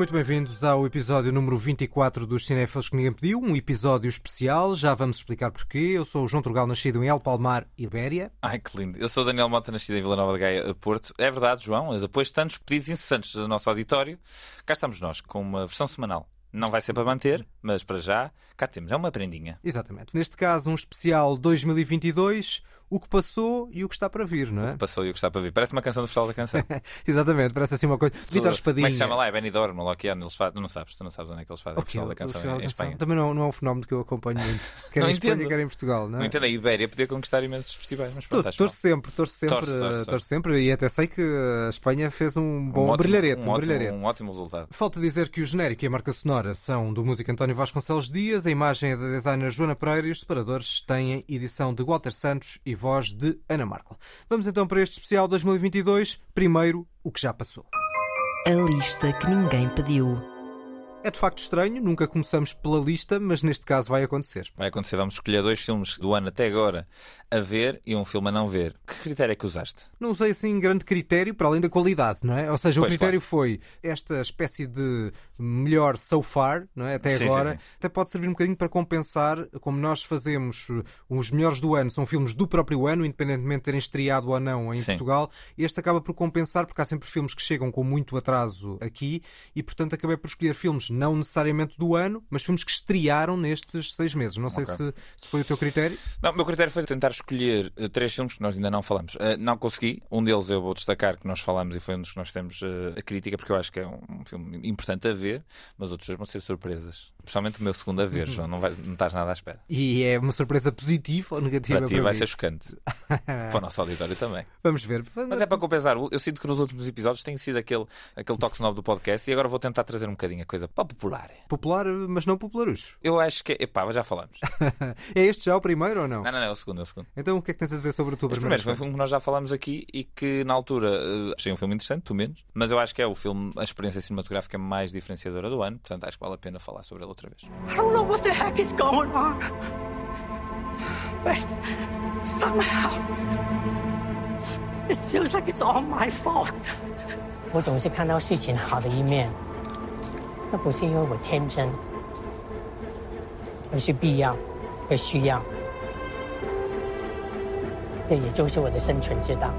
Muito bem-vindos ao episódio número 24 dos Cinéfilos que ninguém pediu, um episódio especial, já vamos explicar porquê. Eu sou o João Turgal, nascido em El Palmar, Ibéria. Ai, que lindo. Eu sou o Daniel Mota, nascido em Vila Nova de Gaia, Porto. É verdade, João, depois de tantos pedidos incessantes do nosso auditório, cá estamos nós, com uma versão semanal. Não vai ser para manter, mas para já, cá temos. É uma prendinha. Exatamente. Neste caso, um especial 2022, o que passou e o que está para vir, não é? Passou e o que está para vir. Parece uma canção do Festival da Canção. Exatamente, parece assim uma coisa. Vitor Espadinha. Como é que chama lá? É Benidorm, ou que é, eles fazem. Tu não sabes, tu não sabes onde é que eles fazem o Festival da Canção Festival em, da Canção. Espanha. Também não, não é um fenómeno que eu acompanho muito. Quer em Espanha, quer em Portugal, não é? Não entendo, a Ibéria podia conquistar imensos festivais, mas pronto, Torço sempre, torço sempre, torço sempre e até sei que a Espanha fez um bom um ótimo, brilharete. um, Um, ótimo, brilharete. um ótimo resultado. Falta dizer que o genérico e a marca sonora são do músico António Vasconcelos Dias, a imagem é da designer Joana Pereira e os separadores têm edição de Walter Santos e voz de Ana Markel. Vamos então para este especial 2022. Primeiro, o que já passou. A lista que ninguém pediu. É de facto estranho, nunca começamos pela lista, mas neste caso vai acontecer. Vai acontecer, vamos escolher dois filmes do ano até agora a ver e um filme a não ver. Que critério é que usaste? Não usei assim grande critério para além da qualidade, não é? Ou seja, o Pois, critério foi esta espécie de melhor so far, não é? Até Sim, agora. sim, sim. Até pode servir um bocadinho para compensar, como nós fazemos uh, os melhores do ano, são filmes do próprio ano, independentemente de terem estreado ou não em. Portugal. Este acaba por compensar, porque há sempre filmes que chegam com muito atraso aqui e, portanto, acabei por escolher filmes não necessariamente do ano, mas filmes que estrearam nestes seis meses. Não sei se, se foi o teu critério. Não, o meu critério foi tentar escolher eh, três filmes que nós ainda não falamos. Eh, não consegui. Um deles eu vou destacar que nós falamos e foi um dos que nós temos eh, a crítica, porque eu acho que é um, um filme importante a ver, mas outros dois vão ser surpresas. Principalmente o meu segundo a ver, João. Não, vai- não estás nada à espera. E é uma surpresa positiva ou negativa Para ti para vai mim? ser chocante. para o nosso auditório também. Vamos ver. Mas é para compensar. Eu sinto que nos últimos episódios tem sido aquele, aquele toque novo do podcast e agora vou tentar trazer um bocadinho a coisa para o popular. Popular, mas não popularucho. Eu acho que. Epá, já falamos. É este já o primeiro ou não? Não, não, não, é o segundo, é o segundo. Então o que é que tens a dizer sobre tua Este primeira primeiro foi um filme que nós já falamos aqui e que na altura eh, achei um filme interessante, tu menos, mas eu acho que é o filme, a experiência cinematográfica mais diferenciadora do ano, portanto acho que vale a pena falar sobre ele outra vez. I don't know what the heck is going on. But somehow, this feels like it's all my fault. 我总是看到事情好的一面，那不是因为我天真，而是必要和需要。这也就是我的生存之道。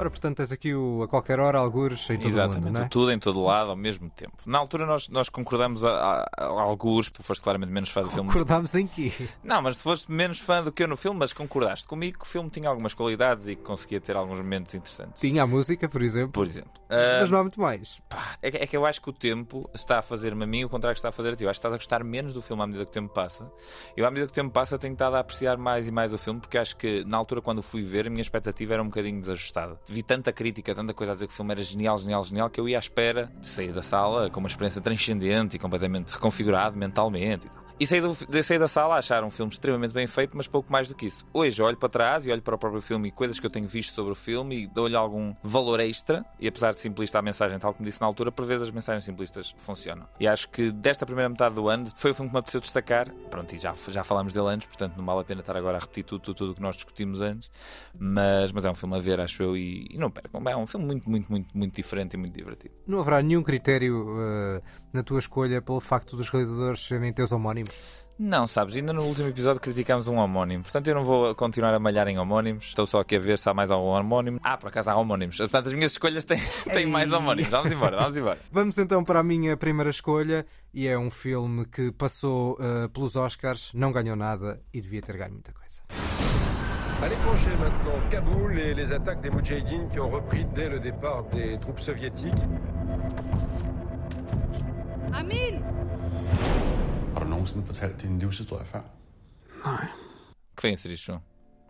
Ora, portanto, tens aqui o a qualquer hora, algures em todo Exatamente, o mundo, é? tudo em todo lado ao mesmo tempo. Na altura nós, nós concordamos a, a, a alguns, tu foste claramente menos fã do filme. Acordámos em quê? Não, mas tu foste menos fã do que eu no filme, mas concordaste comigo que o filme tinha algumas qualidades e que conseguia ter alguns momentos interessantes. Tinha a música, por exemplo, Por exemplo. Ah, mas não há muito mais. Pá, é, que- é que eu acho que o tempo está a fazer-me a mim o contrário que está a fazer a ti. Eu acho que estás a gostar menos do filme à medida que o tempo passa. Eu, à medida que o tempo passa, tenho estado a apreciar mais e mais o filme, porque acho que na altura, quando o fui ver, a minha expectativa era um bocadinho desajustada. Vi tanta crítica, tanta coisa a dizer que o filme era genial, genial, genial, que eu ia à espera de sair da sala com uma experiência transcendente e completamente reconfigurado mentalmente e tal. E saí, do, sair da sala a achar um filme extremamente bem feito, mas pouco mais do que isso. Hoje olho para trás e olho para o próprio filme e coisas que eu tenho visto sobre o filme e dou-lhe algum valor extra. E apesar de simplista a mensagem, tal como disse na altura, por vezes as mensagens simplistas funcionam. E acho que desta primeira metade do ano foi o filme que me apeteceu destacar. Pronto, e já, já falámos dele antes, portanto não vale a pena estar agora a repetir tudo, tudo, tudo o que nós discutimos antes. Mas, mas é um filme a ver, acho eu, e, e não percam. É um filme muito, muito, muito, muito diferente e muito divertido. Não haverá nenhum critério eh, na tua escolha pelo facto dos realizadores serem teus homónimos? Não, sabes, ainda no último episódio criticámos um homónimo, portanto eu não vou continuar a malhar em homónimos, estou só aqui a ver se há mais algum homónimo. Ah, por acaso há homónimos, portanto as minhas escolhas têm, têm mais homónimos. Vamos embora, vamos embora. Vamos então para a minha primeira escolha e é um filme que passou eh, pelos Oscars, não ganhou nada e devia ter ganho muita coisa. À l'étranger maintenant, Kaboul et les attaques des Moudjahidines qui ont repris dès le départ des troupes soviétiques. Amin! Har du nogensinde fortalt din livshistorie før? Que vem a ser isto, João?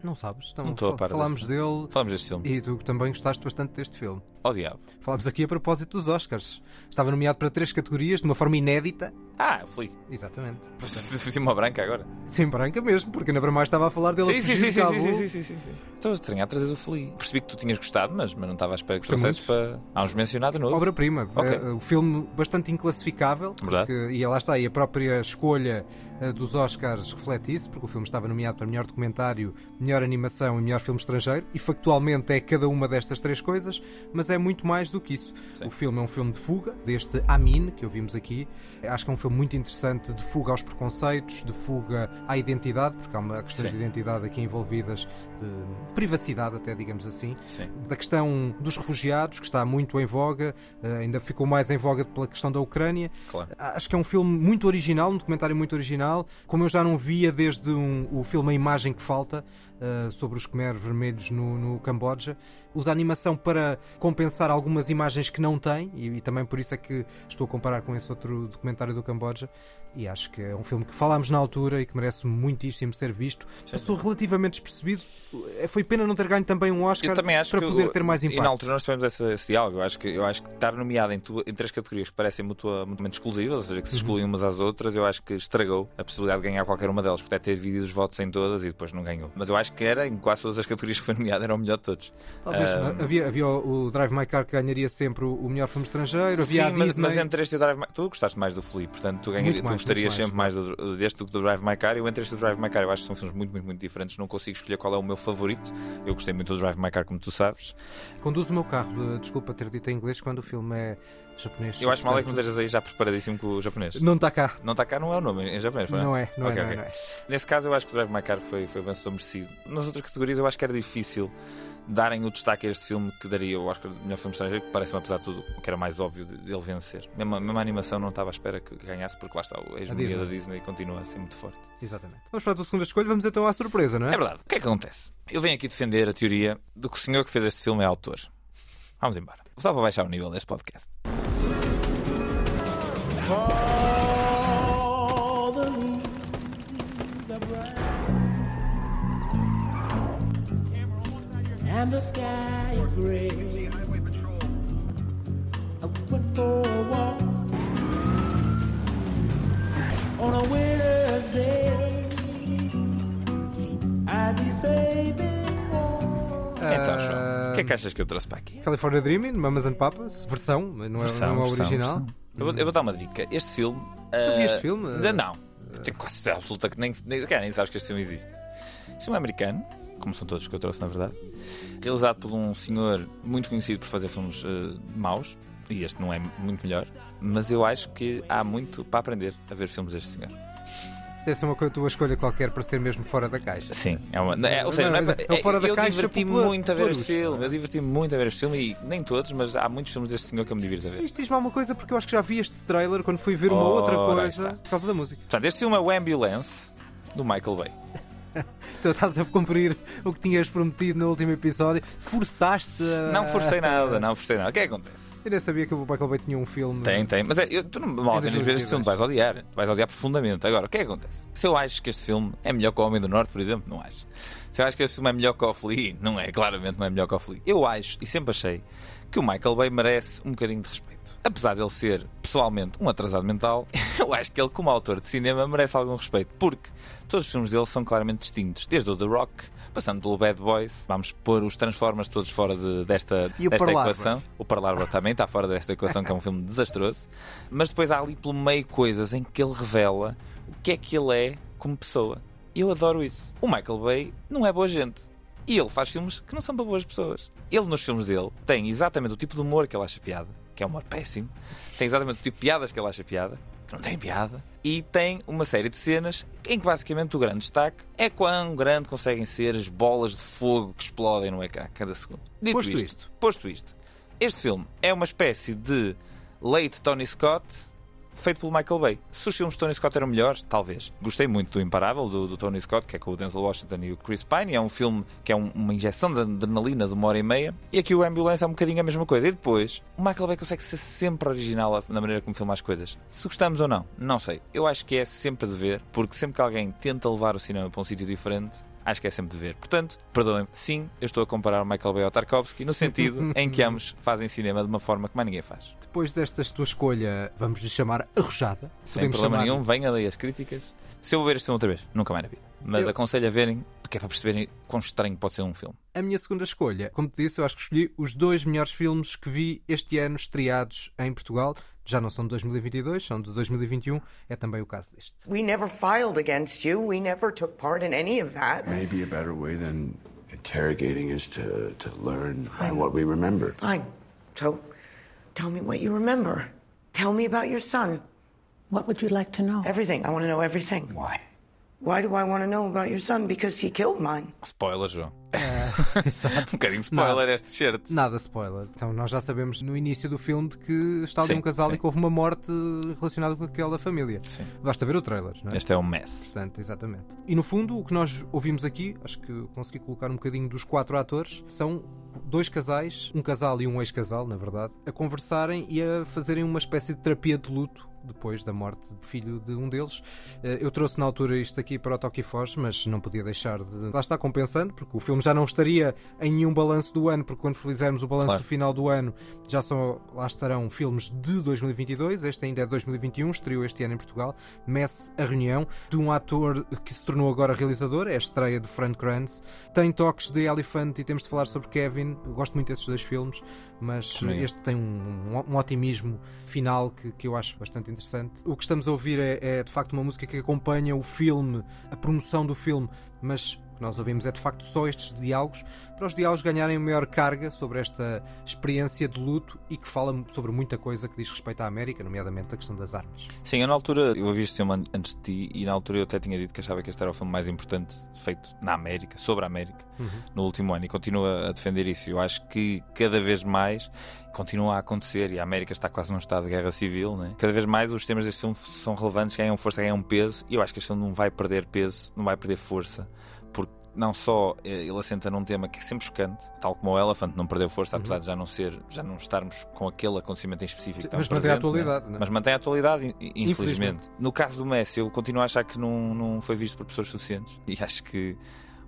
Não sabes? Então, Não estou a par falámos deste. dele Falamos deste filme. e tu também gostaste bastante deste filme. Oh diabo. Falámos aqui a propósito dos Oscars. Estava nomeado para três categorias de uma forma inédita. Ah, fui. Exatamente. Fiz uma branca agora. Sem branca mesmo, porque na Bramar estava a falar dele Sim, sim, fugir sim, sim, sim, sim, sim, sim, sim. Estou a estranhar trazer o Flea. Percebi que tu tinhas gostado, mas, mas não estava à espera que trouxesses para. Vamos mencionar de novo. Obra-prima. Ok. É, O filme bastante inclassificável. Verdade. porque- e lá está, e a própria escolha eh, dos Oscars reflete isso, porque o filme estava nomeado para melhor documentário, melhor animação e melhor filme estrangeiro, e factualmente é cada uma destas três coisas, mas mas é muito mais do que isso. O filme é um filme de fuga, deste Amin, que ouvimos aqui. Acho que é um filme muito interessante de fuga aos preconceitos, de fuga à identidade, porque há uma questões Sim. de identidade aqui envolvidas, de, de privacidade até, digamos assim. Sim. Da questão dos refugiados, que está muito em voga, eh, ainda ficou mais em voga pela questão da Ucrânia. Claro. Acho que é um filme muito original, um documentário muito original, como eu já não via desde um- o filme A Imagem que Falta, eh, sobre os Khmer vermelhos no, no Camboja. Usa animação para compensar algumas imagens que não tem, e, e também por isso é que estou a comparar com esse outro documentário do Camboja. E acho que é um filme que falámos na altura e que merece muitíssimo ser visto. Passou relativamente despercebido. Eh, Foi pena não ter ganho também um Oscar Eu para poder o- ter mais E impacto. na altura nós tivemos esse, esse diálogo. Eu acho, que, eu acho que estar nomeado em, tu- em três categorias que parecem mutua- mutuamente exclusivas, ou seja, que se Uhum. excluem umas às outras, eu acho que estragou a possibilidade de ganhar qualquer uma delas. Porque até ter dividido os votos em todas e depois não ganhou. Mas eu acho que era, em quase todas as categorias que foi nomeado, era o melhor de todos. Talvez Ah, havia, havia o o Drive My Car que ganharia sempre o o melhor filme estrangeiro, havia Sim, mas, mas entre este e o Drive My Tu gostaste mais do Flea, portanto tu, ganharia, Muito tu mais, gostarias sempre mais do, deste do que do Drive My Car. Eu entre este e o Drive My Car eu acho que são filmes muito, muito, muito diferentes. Não consigo escolher qual é o meu favorito. Eu gostei muito do Drive My Car, como tu sabes. Conduz o meu carro, desculpa ter dito em inglês quando o filme é japonês. Eu acho mal é que não estejas aí já preparadíssimo com o japonês. Não está cá. Não está cá, não é o nome em japonês, Não é, não é, não é, ok. não é. Nesse caso, eu acho que o Drive My Car foi, foi vencedor merecido. Nas outras categorias, eu acho que era difícil darem o destaque a este filme que daria o Oscar de melhor filme estrangeiro, que parece-me, apesar de tudo, o que era mais óbvio de- dele vencer. Mesmo, a- mesmo a animação não estava à espera que ganhasse, porque lá está, a hegemonia Disney. da Disney continua a ser muito forte. Exatamente. Vamos para a tua segunda escolha, vamos então à surpresa, não é? É verdade. O que é que acontece? Eu venho aqui defender a teoria de que o senhor que fez este filme é autor. Vamos embora. Só para baixar o nível deste podcast. And the sky is gray. I went for a walk on a winter's day. I'd be saving more. Então, João, o que é que achas que eu trouxe para aqui? California Dreaming, Mamas and Papas, versão, não é, Versão, não é o versão, original. versão. Eu, vou, eu vou dar uma dica. Este filme. Eu vi ah, este filme? ainda não. Tenho quase certeza absoluta que nem, nem, cara, nem sabes que este filme existe. Este filme é americano, como são todos que eu trouxe, na verdade. Realizado por um senhor muito conhecido por fazer filmes ah, maus. E este não é muito melhor. Mas eu acho que há muito para aprender a ver filmes deste senhor. Deve ser uma coisa, tua escolha qualquer para ser mesmo fora da caixa. Sim, é uma. é- ou seja, Não, não é, é o fora da eu caixa diverti-me muito a ver este filme. Eu diverti-me muito a ver este filme e nem todos, mas há muitos filmes deste senhor que eu me divirto a ver. Isto diz-me alguma coisa porque eu acho que já vi este trailer quando fui ver uma Ora, outra coisa por causa da música. Portanto, este filme é o Ambulance do Michael Bay. Então estás a cumprir o que tinhas prometido no último episódio. Forçaste a... Não forcei nada, não forcei nada. O que é que acontece? Eu nem sabia que o Michael Bay tinha um filme. Tem, tem. Mas é, eu, tu não mal este 2022. filme, tu vais odiar. Tu vais odiar profundamente. Agora, o que é que acontece? Se eu acho que este filme é melhor que o Homem do Norte, por exemplo, não acho. Se eu acho que este filme é melhor que o Flea, não é. Claramente não é melhor que o Flea. Eu acho, e sempre achei, que o Michael Bay merece um bocadinho de respeito. Apesar dele ser, pessoalmente, um atrasado mental, eu acho que ele, como autor de cinema, merece algum respeito. Porque todos os filmes dele são claramente distintos. Desde o The Rock, passando pelo Bad Boys, vamos pôr os Transformers todos fora de- desta, E o desta equação. O Pearl Harbor também está fora desta equação, que é um filme desastroso. Mas depois há ali pelo meio coisas em que ele revela o que é que ele é como pessoa. Eu adoro isso. O Michael Bay não é boa gente. E ele faz filmes que não são para boas pessoas. Ele, nos filmes dele, tem exatamente o tipo de humor que ele acha piada, que é um humor péssimo. Tem exatamente o tipo de piadas que ele acha piada, que não tem piada. E tem uma série de cenas em que basicamente o grande destaque é quão grande conseguem ser as bolas de fogo que explodem no ecrã cada segundo. Dito Posto isto, isto. posto isto, este filme é uma espécie de late Tony Scott feito pelo Michael Bay. Se os filmes de Tony Scott eram melhores, talvez. Gostei muito do Imparável, do, do Tony Scott, que é com o Denzel Washington e o Chris Pine. É um filme que é um- uma injeção de adrenalina de uma hora e meia. E aqui o Ambulance é um bocadinho a mesma coisa. E depois, o Michael Bay consegue ser sempre original na maneira como filma as coisas. Se gostamos ou não, não sei. Eu acho que é sempre de ver, porque sempre que alguém tenta levar o cinema para um sítio diferente, acho que é sempre de ver. Portanto, perdoem-me, sim, eu estou a comparar o Michael Bay ao Tarkovsky, no sentido em que ambos fazem cinema de uma forma que mais ninguém faz. Depois desta tua escolha, vamos lhe chamar arrojada. Sem Podemos problema chamar- nenhum, venha daí as críticas. Se eu vou ver este filme outra vez, nunca mais na vida. Mas Eu- aconselho a verem, porque é para perceberem quão estranho pode ser um filme. A minha segunda escolha, como te disse, eu acho que escolhi os dois melhores filmes que vi este ano estreados em Portugal. Já não são de 2022, são de 2021. É também o caso deste. We never filed against you. We never took part in any of that. Maybe a better way than interrogating is to, to learn what we remember. Fine. So, tell me what you remember. Tell me about your son. What would you like to know? Everything. I want to know everything. Why? Why do I want to know about your son? Because he killed mine. Spoiler, João. Exato. Um bocadinho spoiler Não. este shirt. Nada spoiler. Então nós já sabemos no início do filme de que está ali Sim, um casal sim. e que houve uma morte relacionada com aquela família. Sim. Basta ver o trailer, não é? Este é um mess. Portanto, exatamente. E no fundo, o que nós ouvimos aqui, acho que consegui colocar um bocadinho dos quatro atores, são dois casais, um casal e um ex-casal, na verdade, a conversarem e a fazerem uma espécie de terapia de luto depois da morte do filho de um deles. Eh, Eu trouxe na altura isto aqui para o Toque Foz, mas não podia deixar de. Lá está compensando, porque o filme já não estaria em nenhum balanço do ano, porque quando fizermos o balanço Claro. do final do ano já só lá estarão filmes de 2022. Este ainda é 2021, estreou este ano em Portugal. Messe a reunião de um ator que se tornou agora realizador, é a estreia de Frank Kranz. Tem toques de Elephant e temos de falar sobre Kevin. Eu gosto muito desses dois filmes, mas Também este tem um, um otimismo final que, que eu acho bastante interessante. O que estamos a ouvir é, é, de facto uma música que acompanha o filme, a promoção do filme, mas que nós ouvimos é de facto só estes diálogos, para os diálogos ganharem maior carga sobre esta experiência de luto e que fala sobre muita coisa que diz respeito à América, nomeadamente a questão das armas. Sim, eu na altura, eu ouvi este filme an- antes de ti e na altura eu até tinha dito que achava que este era o filme mais importante feito na América, sobre a América, no último ano e continuo a defender isso. Eu acho que cada vez mais continua a acontecer e a América está quase num estado de guerra civil, né? cada vez mais os temas deste filme são relevantes, ganham força, ganham peso e eu acho que este filme não vai perder peso, não vai perder força, não só eh, ele assenta num tema que é sempre chocante, tal como o Elephant não perdeu força, apesar de já não ser, já não estarmos com aquele acontecimento em específico. tão Mas mantém a presente, né? atualidade, né? Mas mantém a atualidade, in- infelizmente. Infelizmente. No caso do Messi, eu continuo a achar que não, não foi visto por pessoas suficientes. E acho que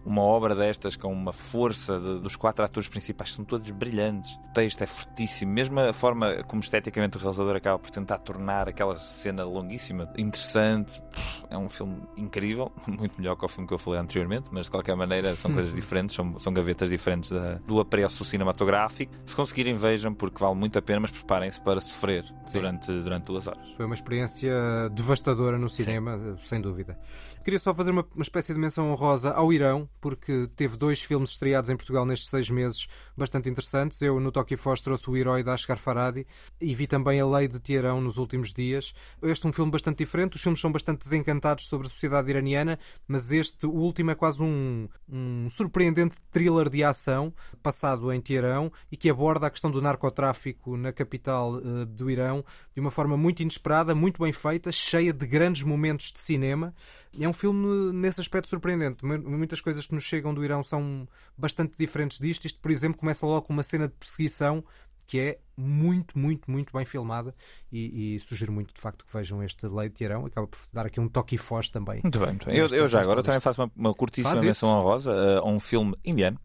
uma obra destas, com uma força de- dos quatro atores principais, são todos brilhantes. O texto é fortíssimo. Mesmo a forma como esteticamente o realizador acaba por tentar tornar aquela cena longuíssima interessante. É um filme incrível, muito melhor que o filme que eu falei anteriormente, mas de qualquer maneira são coisas diferentes, são, são gavetas diferentes da- do apreço cinematográfico. Se conseguirem, vejam, porque vale muito a pena, mas preparem-se para sofrer durante, durante duas horas. Foi uma experiência devastadora no cinema, sem dúvida. Queria só fazer uma, uma espécie de menção honrosa ao Irão, porque teve dois filmes estreados em Portugal nestes seis meses bastante interessantes. Eu, no Toque Foz, trouxe o Herói da Asghar Farhadi e vi também A Lei de Teherão nos últimos dias. Este é um filme bastante diferente, os filmes são bastante desencantados sobre a sociedade iraniana, mas este, último, é quase um, um surpreendente thriller de ação passado em Teherão e que aborda a questão do narcotráfico na capital eh, do Irão de uma forma muito inesperada, muito bem feita, cheia de grandes momentos de cinema. É um filme nesse aspecto surpreendente. Mu- Muitas coisas que nos chegam do Irão são bastante diferentes disto. Isto, por exemplo, começa logo com uma cena de perseguição que é muito, muito, muito bem filmada e, e sugiro muito, de facto, que vejam este Lei de Teherão. Acaba por dar aqui um toque e foz também. Muito bem, muito bem. Eu, eu já agora lista. também faço uma, uma curtíssima Faz isso. menção honrosa a um filme indiano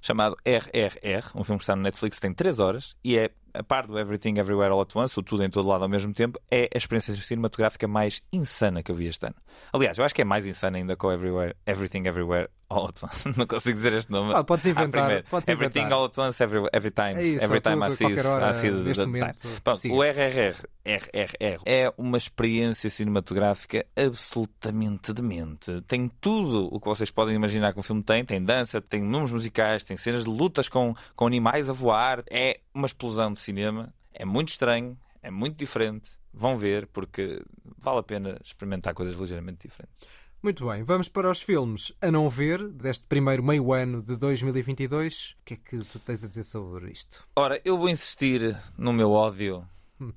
chamado RRR, um filme que está no Netflix, tem 3 horas e é, a par do Everything Everywhere All at Once, o tudo em todo lado ao mesmo tempo, é a experiência cinematográfica mais insana que eu vi este ano. Aliás, eu acho que é mais insana ainda com Everywhere, Everything Everywhere All at Once. Não consigo dizer este nome. Ah, podes inventar, podes Everything inventar. All at Once, Every, every Time. É isso, every time tudo, I see, qualquer hora, I see the- momento. time. O RRR, RRR é uma experiência cinematográfica absolutamente demente. Tem tudo o que vocês podem imaginar que um filme tem. Tem dança, tem números musicais, tem cenas de lutas com, com animais a voar. É uma explosão de cinema. É muito estranho, é muito diferente. Vão ver, porque vale a pena experimentar coisas ligeiramente diferentes. Muito bem, vamos para os filmes a não ver deste primeiro meio ano de 2022. O que é que tu tens a dizer sobre isto? Ora, eu vou insistir no meu ódio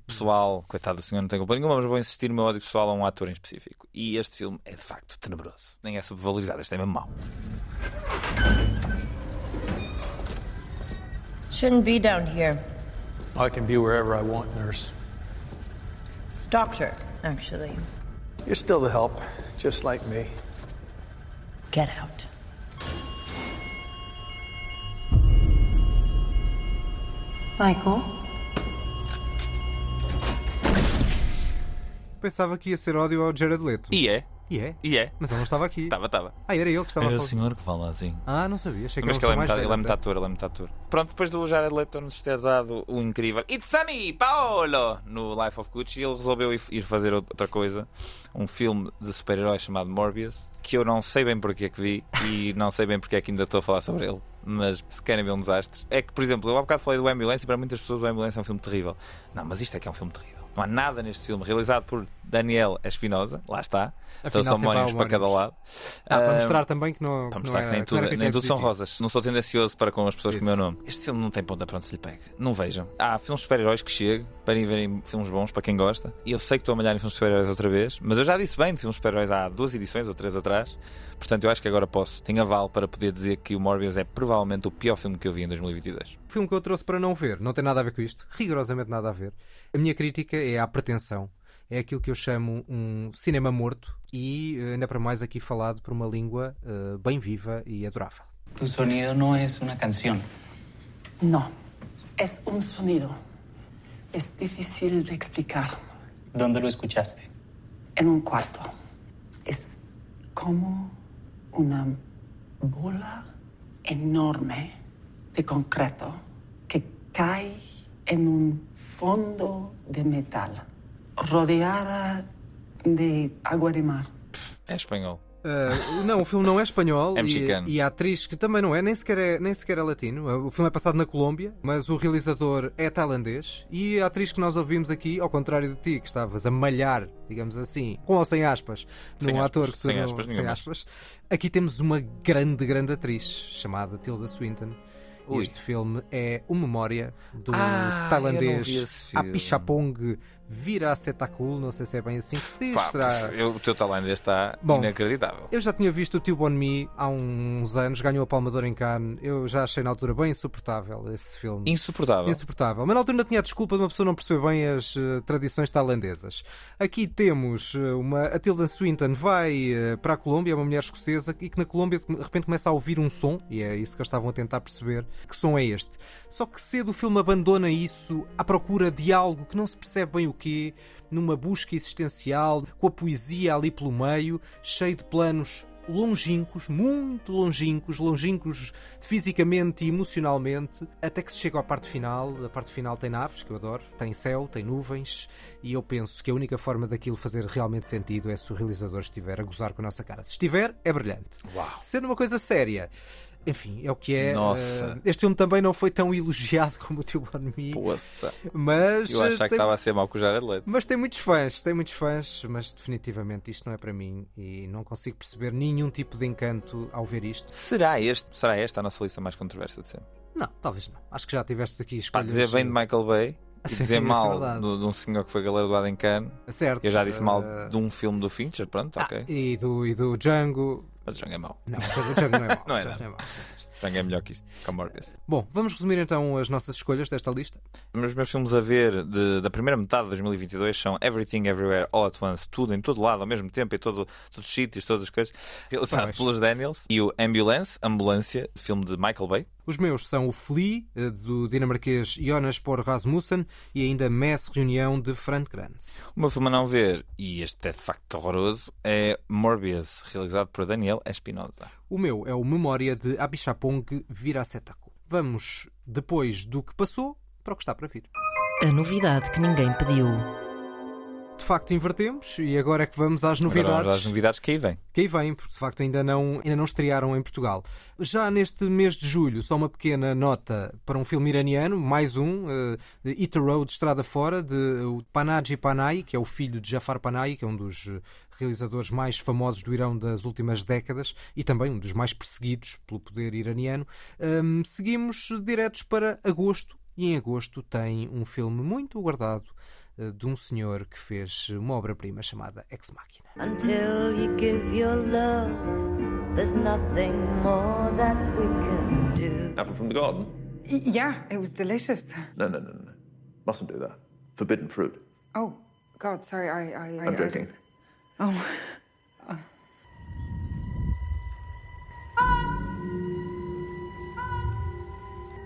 pessoal. Coitado do senhor, não tem culpa nenhuma, mas vou insistir no meu ódio pessoal a um ator em específico. E este filme é de facto tenebroso. Nem é subvalorizado, este é mesmo mau. Shouldn't be down here. I can be wherever I want, nurse. It's doctor, actually. You're still the help, just like me. Get out. Michael? Pensava que ia ser ódio ao Jared Leto. E é, E é? e é. Mas ele não estava aqui. Estava, estava. Ah, era ele que estava a É o falar. senhor que fala assim. Ah, não sabia. Achei que Mas era que ele é, pessoa muito, mais ele é muito até. ator, ele é muito ator. Pronto, depois do Jared Leto nos ter dado o incrível It's a me, Paolo, no Life of Gucci, ele resolveu ir- ir fazer outra coisa, um filme de super-herói chamado Morbius, que eu não sei bem porque é que vi e não sei bem porque é que ainda estou a falar sobre ele. mas se querem ver um desastre. É que, por exemplo, eu há bocado falei do Ambulance e para muitas pessoas o Ambulance é um filme terrível. Não, mas isto é que é um filme terrível. Não há nada neste filme realizado por Daniel Espinosa, lá está. então Afinal, são sempre há homónimos para cada lado. Ah, para mostrar também que não. para que mostrar não que nem é- tudo, nem tudo são rosas. Não sou tendencioso para com as pessoas com o meu nome. Este filme não tem ponta para onde se lhe pega. Não vejam. Há filmes de super-heróis que chegam para irem verem filmes bons para quem gosta. E eu sei que estou a malhar em filmes de super-heróis outra vez, mas eu já disse bem de filmes de super-heróis há duas edições ou três atrás. Portanto, eu acho que agora posso. Tenho aval para poder dizer que o Morbius é provavelmente o pior filme que eu vi em 2022. O filme que eu trouxe para não ver não tem nada a ver com isto, rigorosamente nada a ver. A minha crítica é à pretensão. É aquilo que eu chamo um cinema morto e eh, ainda para mais aqui falado por uma língua eh, bem viva e adorável. Tu sonido no es una canción. No, es un sonido. Es difícil de explicar. ¿Dónde lo escuchaste? En un cuarto. Es como una bola enorme de concreto que cae en un fondo de metal, rodeada de agua de mar. É espanhol. Uh, não, o filme não é espanhol É e- mexicano. e, a atriz que também não é, nem sequer é, nem sequer é latino. O filme é passado na Colômbia, mas o realizador é tailandês e a atriz que nós ouvimos aqui, ao contrário de ti, que estavas a malhar, digamos assim, com ou sem aspas, Sem num aspas, ator que tu sem não- aspas sem aspas, aqui temos uma grande, grande atriz chamada Tilda Swinton. Ui. Este filme é uma memória do Ah, tailandês vi Apichatpong Viracetakul, não sei se é bem assim que se diz. Pá, será... eu- o teu talento está Bom, inacreditável. Eu já tinha visto o Tio Bon Me há uns anos, ganhou a Palma em Cannes. Eu já achei na altura bem insuportável esse filme. Insuportável. Insuportável. Mas na altura ainda tinha a desculpa de uma pessoa não perceber bem as eh, tradições tailandesas. Aqui temos eh, uma. A Tilda Swinton vai eh, para a Colômbia, é uma mulher escocesa, e que na Colômbia de repente começa a ouvir um som, e é isso que eles estavam a tentar perceber. Que som é este? Só que cedo o filme abandona isso à procura de algo que não se percebe bem o quê, numa busca existencial, com a poesia ali pelo meio, cheio de planos longínquos, muito longínquos, longínquos fisicamente e emocionalmente, até que se chega à parte final. A parte final tem naves, que eu adoro, tem céu, tem nuvens, e eu penso que a única forma daquilo fazer realmente sentido é se o realizador estiver a gozar com a nossa cara. Se estiver, é brilhante. Uau. Sendo uma coisa séria. Enfim, é o que é. Nossa. Eh, este filme também não foi tão elogiado como o Tio Me, Poça. mas Eu achava tem- que estava a ser mau com o Jared Leto. mas tem muitos fãs, tem muitos fãs, mas definitivamente isto não é para mim e não consigo perceber nenhum tipo de encanto ao ver isto. Será, este, será esta a nossa lista mais controversa de sempre? Não, talvez não. Acho que já tiveste aqui escolhas. dizer bem de Michael Bay e Sim, dizer é mal verdade. do- de um senhor que foi galardoado em Cannes. Certo. Eu já disse mal Eh, de um filme do Fincher, pronto, ok. E do, e do Django. Mas o Django é mau. Não, o Django, não é mau. Não é Django é mau. Django é melhor que isto. Bom, vamos resumir então as nossas escolhas desta lista. Os meus filmes a ver de- da primeira metade de 2022 são Everything Everywhere All at Once, tudo em todo lado ao mesmo tempo, em todo, todos os sítios, todas as coisas, realizado pelos Daniels, e o Ambulance, Ambulância, filme de Michael Bay. Os meus são o Flea, eh, do dinamarquês Jonas Por Rasmussen, e ainda Mess Reunião, de Frank Kranz. O meu filme a não ver, e este é de facto horroroso, é Morbius, realizado por Daniel Espinosa. O meu é o Memória de Abishapong Viracetaku. Vamos, depois do que passou, para o que está para vir. A novidade que ninguém pediu. De facto, invertemos e agora é que vamos às Agora novidades. vamos às novidades que aí vêm. que aí vêm, porque de facto ainda não, ainda não estrearam em Portugal. Já neste mês de julho, só uma pequena nota para um filme iraniano, mais um, uh, Hit the Road Estrada Fora, de o Panaji Panay, que é o filho de Jafar Panay, que é um dos eh, realizadores mais famosos do Irão das últimas décadas e também um dos mais perseguidos pelo poder iraniano. Hum, seguimos diretos para agosto, e em agosto tem um filme muito aguardado eh, de um senhor que fez uma obra-prima chamada Ex Machina. Until you give your love, there's nothing more that we can do. Apple from the garden? Yeah, it was delicious. No, no, no, no. Mustn't do that. Forbidden fruit. Oh, God, sorry, I. I, I I'm I joking. didn't- Oh. oh.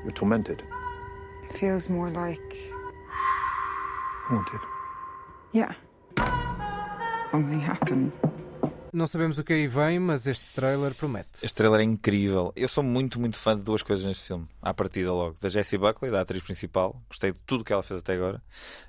You're tormented. It feels more like. Haunted. Yeah. Something happened. Não sabemos o que aí vem, mas este trailer promete. Este trailer é incrível. Eu sou muito, muito fã de duas coisas neste filme. À partida logo. Da Jessie Buckley, da atriz principal. Gostei de tudo que ela fez até agora.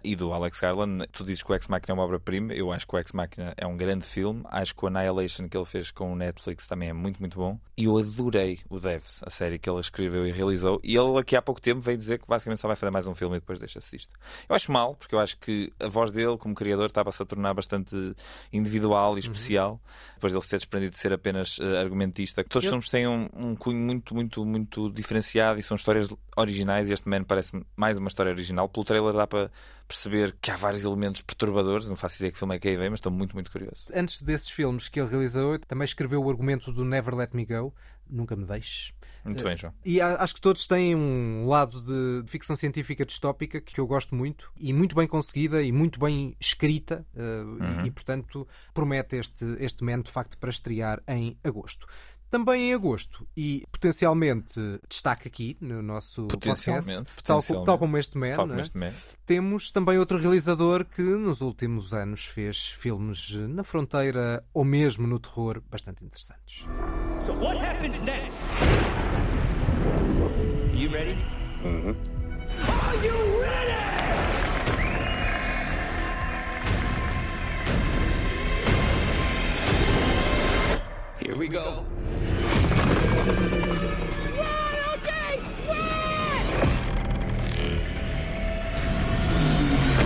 E do Alex Garland. Tu dizes que o Ex Machina é uma obra-prima. Eu acho que o Ex Machina é um grande filme. Acho que o Annihilation que ele fez com o Netflix também é muito, muito bom. E eu adorei o Devs, a série que ele escreveu e realizou. E ele aqui há pouco tempo veio dizer que basicamente só vai fazer mais um filme e depois deixa-se disto. Eu acho mal, porque eu acho que a voz dele, como criador, estava-se a tornar bastante individual e especial. Depois dele se ter desprendido de ser apenas uh, argumentista. Todos os filmes têm um, um cunho muito, muito, muito diferenciado e são histórias originais. E este Man parece mais uma história original. Pelo trailer dá para perceber que há vários elementos perturbadores. Não faço ideia que filme é que aí vem, mas estou muito, muito curioso. Antes desses filmes que ele realizou, também escreveu o argumento do Never Let Me Go, Nunca Me Deixes. Muito Eh, bem, João. E acho que todos têm um lado de ficção científica distópica que eu gosto muito e muito bem conseguida e muito bem escrita eh, Uhum. e, e, portanto, promete este, este man de facto para estrear em agosto. Também em agosto, e potencialmente destaque aqui no nosso Potencialmente, podcast, potencialmente. tal como este man, Tal como é? este man. temos também outro realizador que nos últimos anos fez filmes na fronteira ou mesmo no terror bastante interessantes. So what happens next? You ready? Mm-hmm. Are you ready? Here we go.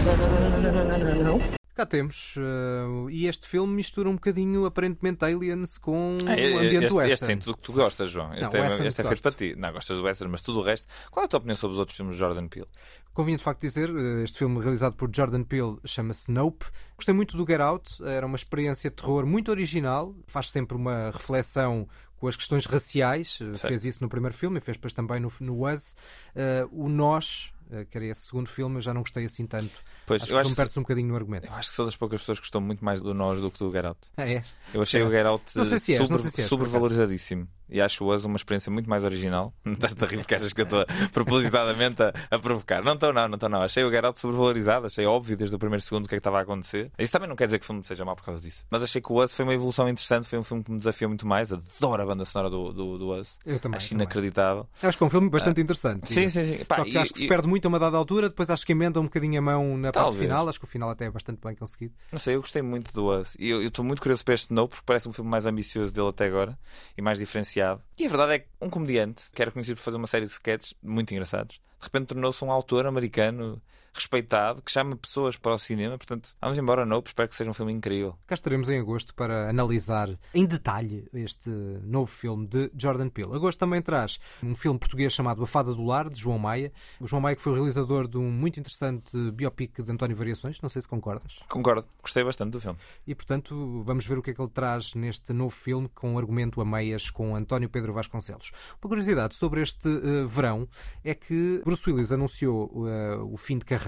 No, no, no, no, no, no, no, no. Cá temos, eh, e este filme mistura um bocadinho aparentemente Aliens com Ah, o este, ambiente este, western. este tem tudo o que tu gostas, João. Este Não, é, este é feito para ti. Não, gostas do western, mas tudo o resto. Qual é a tua opinião sobre os outros filmes de Jordan Peele? Convinha de facto dizer, eh, este filme realizado por Jordan Peele chama-se Nope. Gostei muito do Get Out, era uma experiência de terror muito original, faz sempre uma reflexão com as questões raciais, eh, Certo. fez isso no primeiro filme e fez depois também no, no Us. Eh, o Nós, que era esse segundo filme, eu já não gostei assim tanto. Pois, acho eu que acho me que- perde-se um bocadinho no argumento. Eu acho que sou das poucas pessoas que gostam muito mais do Nós do que do Get Out. Ah, é? Eu achei Será? o Get Out se és, super, não sei se supervalorizadíssimo. E acho o Us uma experiência muito mais original. Estás-te a rir porque achas que eu estou propositadamente a, a provocar. Não estou, não, não estou, não. Achei o Get Out sobrevalorizado. Achei óbvio desde o primeiro segundo o que é que estava a acontecer. Isso também não quer dizer que o filme seja mau por causa disso. Mas achei que o Us foi uma evolução interessante. Foi um filme que me desafiou muito mais. Adoro a banda sonora do, do, do Us. Eu também, Acho também. inacreditável. Acho que é um filme bastante Ah, interessante. Sim, sim, sim. Pá, Só que e- acho que se e- perde muito a uma dada altura, depois acho que emenda um bocadinho a mão na parte Talvez. final. Acho que o final até é bastante bem conseguido. Não sei, eu gostei muito do Us. E eu eu estou muito curioso para este novo, porque parece um filme mais ambicioso dele até agora e mais diferenciado. E a verdade é que um comediante, que era conhecido por fazer uma série de sketches muito engraçados, de repente tornou-se um autor americano respeitado que chama pessoas para o cinema. Portanto, vamos embora, Nope. Espero que seja um filme incrível. Cá estaremos em agosto para analisar em detalhe este novo filme de Jordan Peele. Agosto também traz um filme português chamado A Fada do Lar, de João Maia. O João Maia que foi o realizador de um muito interessante biopic de António Variações, não sei se concordas. Concordo, gostei bastante do filme. E, portanto, vamos ver o que é que ele traz neste novo filme com um argumento a meias com António Pedro Vasconcelos. Uma curiosidade sobre este eh, verão é que Bruce Willis anunciou eh, o fim de carreira,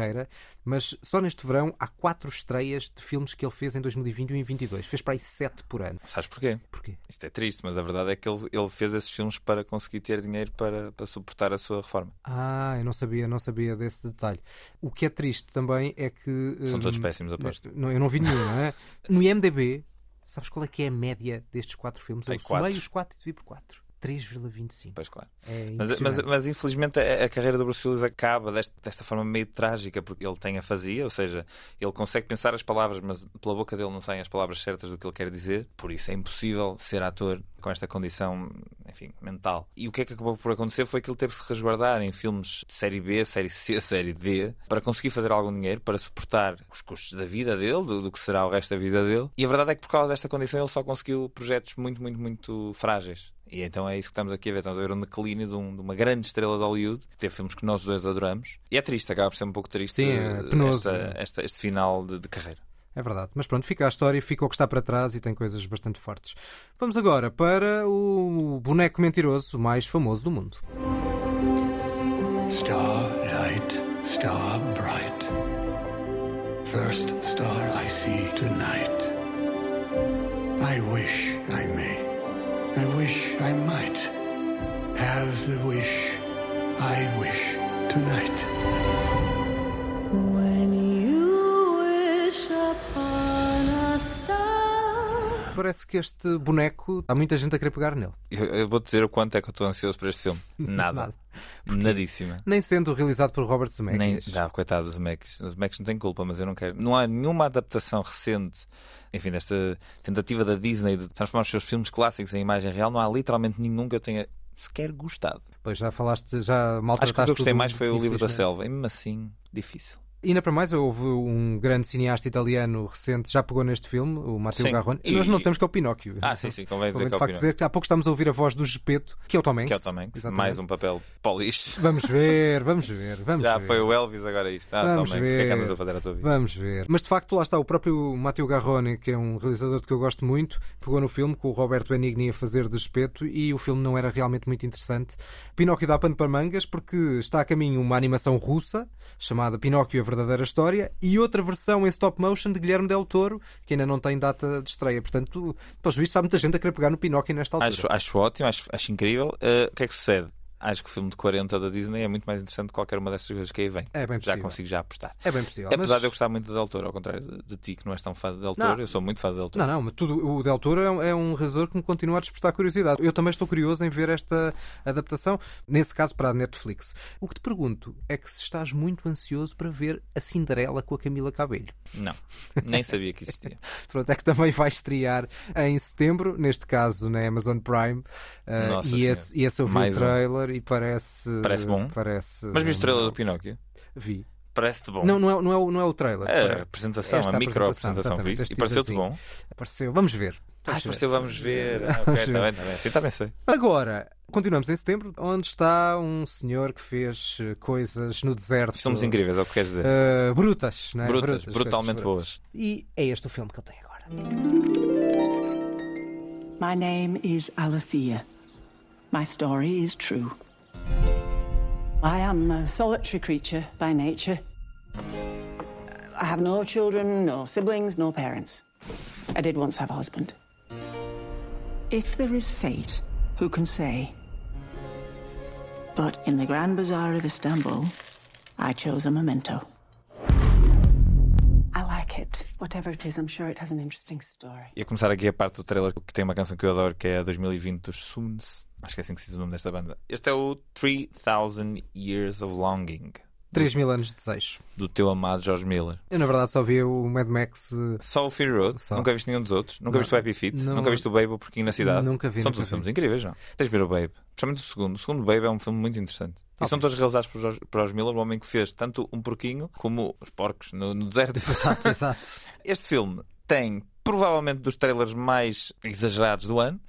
mas só neste verão há quatro estreias de filmes que ele fez em 2020 e 2022. Fez para aí sete por ano. Sabes porquê? Porquê? Isto é triste, mas a verdade é que ele, ele fez esses filmes para conseguir ter dinheiro para, para suportar a sua reforma. Ah, eu não sabia, não sabia desse detalhe. O que é triste também é que. São hum, todos péssimos, aposto. Não, eu não vi nenhum, não é? No IMDB, sabes qual é que é a média destes quatro filmes? Ai, Eu quatro. somei os quatro e divido por quatro. 3,25. Pois claro. É Mas, mas, mas, infelizmente a, a carreira do Bruce Willis acaba desta, desta forma meio trágica, porque ele tem a fazia, ou seja, ele consegue pensar as palavras, mas pela boca dele não saem as palavras certas do que ele quer dizer. Por isso é impossível ser ator com esta condição, enfim, mental. E o que é que acabou por acontecer foi que ele teve que se resguardar em filmes de série B, série C, série D, para conseguir fazer algum dinheiro, para suportar os custos da vida dele, do, do que será o resto da vida dele. E a verdade é que por causa desta condição ele só conseguiu projetos muito, muito, muito frágeis. E então é isso que estamos aqui a ver. Estamos a ver um declínio de, um- de uma grande estrela de Hollywood, que teve filmes que nós dois adoramos. E é triste, acaba por ser um pouco triste Sim, é penoso. esta- esta- este final de, de carreira. É verdade. Mas pronto, fica a história, fica o que está para trás e tem coisas bastante fortes. Vamos agora para o boneco mentiroso mais famoso do mundo. Starlight, star bright. First star I see tonight. I wish I may. I wish I might have the wish I wish tonight. When you wish upon a star, parece que este boneco, há muita gente a querer pegar nele. Eu, eu vou dizer o quanto é que eu estou ansioso por este filme. Nada. Nada. Nadíssima. Nem sendo realizado por Robert Nem, Zemeckis. ah, coitado dos Zemeckis. Os Zemeckis não têm culpa, mas eu não quero. Não há nenhuma adaptação recente, enfim, desta tentativa da Disney de transformar os seus filmes clássicos em imagem real. Não há literalmente nenhum que eu tenha sequer gostado. Pois já falaste, já maltrataste Acho que o que eu gostei mais foi o livro da selva. E mesmo assim, difícil. E ainda para mais, houve um grande cineasta italiano recente, já pegou neste filme, o Matteo. Garrone. E, nós não dissemos que é o Pinóquio. Ah, sim, sim, convém dizer que é o Pinóquio. dizer que há pouco estamos a ouvir a voz do Gepeto, que é o Tom Hanks. Que é o Tom Hanks. Exatamente. Mais um papel polish. Vamos ver, vamos ver, vamos Já ver. foi o Elvis, agora isto. Ah, Vamos Tom Hanks, o que é que ver. andas a fazer à tua vida? Vamos ver. Mas de facto, lá está o próprio Matteo Garrone, que é um realizador de que eu gosto muito, pegou no filme com o Roberto Benigni a fazer de espeto e o filme não era realmente muito interessante. Pinóquio dá pano para mangas porque está a caminho uma animação russa chamada Pinóquio a Verdadeira História e outra versão em stop motion de Guilherme Del Toro, que ainda não tem data de estreia. Portanto, pelos vistos, há muita gente a querer pegar no Pinóquio nesta altura. Acho, acho ótimo, acho, acho incrível. Uh, o que é que sucede? Acho que o filme de 40 da Disney é muito mais interessante que qualquer uma dessas coisas que aí vem. É bem já possível. consigo já apostar. É bem possível. Apesar mas- de eu gostar muito de Del Toro, ao contrário de, de ti, que não és tão fã de Del Não. Toro, eu sou muito fã de Del Toro. Não, não, mas tudo, o Del Toro é um, é um realizador que me continua a despertar curiosidade. Eu também estou curioso em ver esta adaptação, nesse caso para a Netflix. O que te pergunto é que se estás muito ansioso para ver a Cinderela com a Camila Cabello. Não, nem sabia que existia. Pronto, é que também vai estrear em setembro, neste caso na Amazon Prime. Uh, Nossa e, Senhora. esse, e esse eu vi Mais o um. Trailer e parece. Parece bom. Parece, Mas viste o trailer do Pinóquio? Vi. Parece-te bom. Não, não é, não, é, o- não é o trailer. É, a apresentação, esta a micro-apresentação, E pareceu-te teaserzinho. bom? Pareceu. Vamos ver. Ah, Vamos ver. pareceu, vamos ver. Ah, ok, está bem, está bem. Sim, também sei. Agora, continuamos em setembro, onde está um senhor que fez eh, coisas no deserto. Somos incríveis, é o que queres dizer. eh, brutas, não é? Brutas, brutalmente coisas brutas. E é este o filme que ele tem agora. My name is Alethea. My story is true. I am a solitary creature by nature. I have no children, no siblings, no parents. I did once have a husband. If there is fate, who can say? But in the Grand Bazaar of Istanbul, I chose a memento. Story. Ia começar aqui a parte do trailer que tem uma canção que eu adoro, que é a 2020 dos Soons. Acho que é assim que se diz o nome desta banda. Este é o 3000 Years of Longing. 3 mil anos de desejo. Do teu amado George Miller. Eu, na verdade, só vi o Mad Max. eh, Só o Fury Road? Só. Nunca viste nenhum dos outros? Nunca Não. viste o Happy Feet? Não. Nunca viste o Babe, o Porquinho na Cidade? Nunca vi, São nunca todos vi. filmes incríveis, não? Tens de ver o Babe. Principalmente o segundo. O segundo Babe é um filme muito interessante. E Ok. são todos realizados por George, por George Miller, o homem que fez tanto um porquinho como os porcos no, no deserto. Exato, exato. Este filme tem provavelmente dos trailers mais exagerados do ano.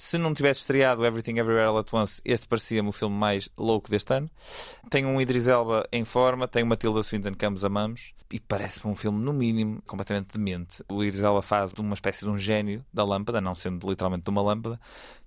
Se não tivesse estreado Everything Everywhere All At Once, este parecia-me o filme mais louco deste ano. Tem um Idris Elba em forma, tem uma Tilda Swinton que ambos amamos e parece-me um filme, no mínimo, completamente demente. O Idris Elba faz de uma espécie de um gênio da lâmpada, não sendo literalmente de uma lâmpada,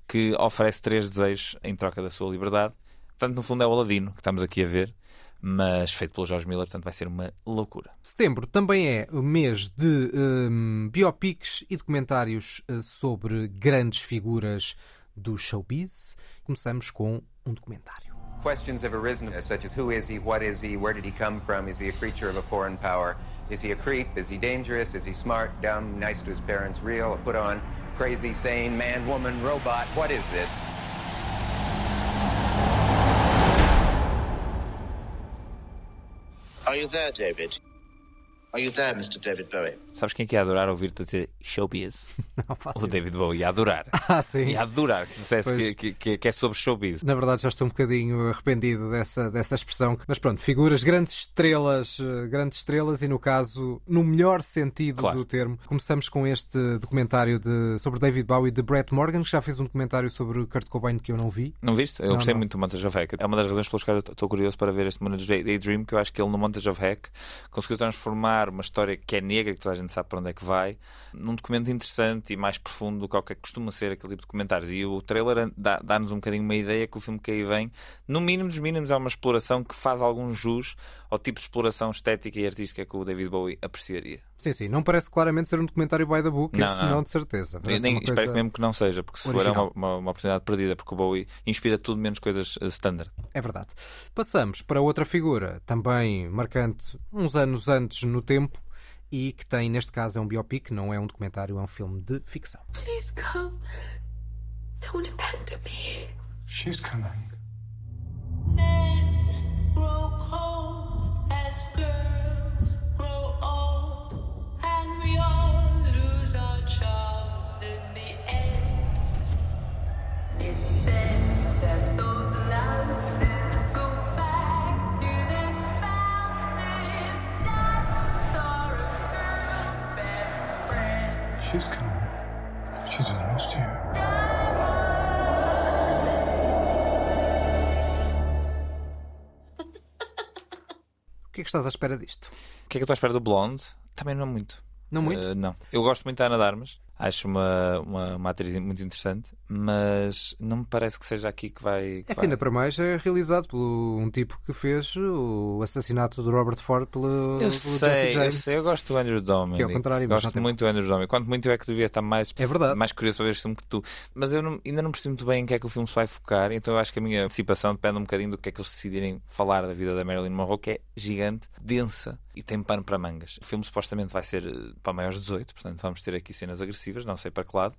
que oferece três desejos em troca da sua liberdade. Portanto, no fundo é o Aladino que estamos aqui a ver, mas feito pelo George Miller, portanto vai ser uma loucura. Setembro também é o mês de hum, biopics e documentários eh, sobre grandes figuras do showbiz. Começamos com um documentário. Questions have arisen, uh, such as who is he, what is he, where did he come from, is he a creature of a foreign power, is he a creep, is he dangerous, is he smart, dumb, nice to his parents, real, put on, crazy, sane, man, woman, robot, what is this? Are you there, David? Are you there, Mr. David Bowie? Sabes quem é que ia adorar ouvir-te dizer showbiz? Não faço O David Bowie ia adorar. Ah, sim. Ia adorar que dissesse que, que- que- é sobre showbiz. Na verdade, já estou um bocadinho arrependido dessa, dessa expressão. Mas pronto, figuras, grandes estrelas, eh, grandes estrelas, e no caso, no melhor sentido Claro. do termo. Começamos com este documentário de, sobre David Bowie de Brett Morgan, que já fez um documentário sobre Kurt Cobain que eu não vi. Não viste? Eu Não, gostei não. muito do Montage of Heck. É uma das razões pelas quais eu estou curioso para ver este Montage Day- Daydream, que eu acho que ele no Montage of Heck conseguiu transformar uma história que é negra, que toda a gente sabe para onde é que vai, num documento interessante e mais profundo do que que costuma ser aquele tipo de documentários. E o trailer dá- dá-nos um bocadinho uma ideia que o filme que aí vem, no mínimo dos mínimos, é uma exploração que faz algum jus ao tipo de exploração estética e artística que o David Bowie apreciaria. Sim, sim, não parece claramente ser um documentário by the book, Não, esse não. não, de certeza. Parece nem, espero coisa que mesmo que não seja, porque se for é original. uma, uma, uma oportunidade perdida, porque o Bowie inspira tudo menos coisas eh, standard. É verdade. Passamos para outra figura, também marcante uns anos antes no tempo, e que tem, neste caso, é um biopic, não é um documentário, é um filme de ficção. Please come. Don't abandon me. She's coming. She's coming. She's almost here. O que é que estás à espera disto? O que é que eu estou à espera do Blonde? Também não muito. Não muito? Uh, não. Eu gosto muito da Ana de Armas. Acho uma, uma, uma atriz muito interessante, mas não me parece que seja aqui que vai. Que é que ainda para mais é realizado por um tipo que fez o assassinato de Robert Ford pelo, eu pelo sei, Jesse James. Eu, sei, eu gosto do Andrew Dominic. Que é o contrário, Gosto muito do Andrew Dominic. Quanto muito eu é que devia estar mais, é verdade. mais curioso para ver este filme que tu. Mas eu não, ainda não percebo muito bem em que é que o filme se vai focar, então eu acho que a minha antecipação depende um bocadinho do que é que eles decidirem falar da vida da Marilyn Monroe, que é gigante, densa e tem pano para mangas. O filme supostamente vai ser eh, para maiores de 18, portanto vamos ter aqui cenas agressivas, não sei para que lado.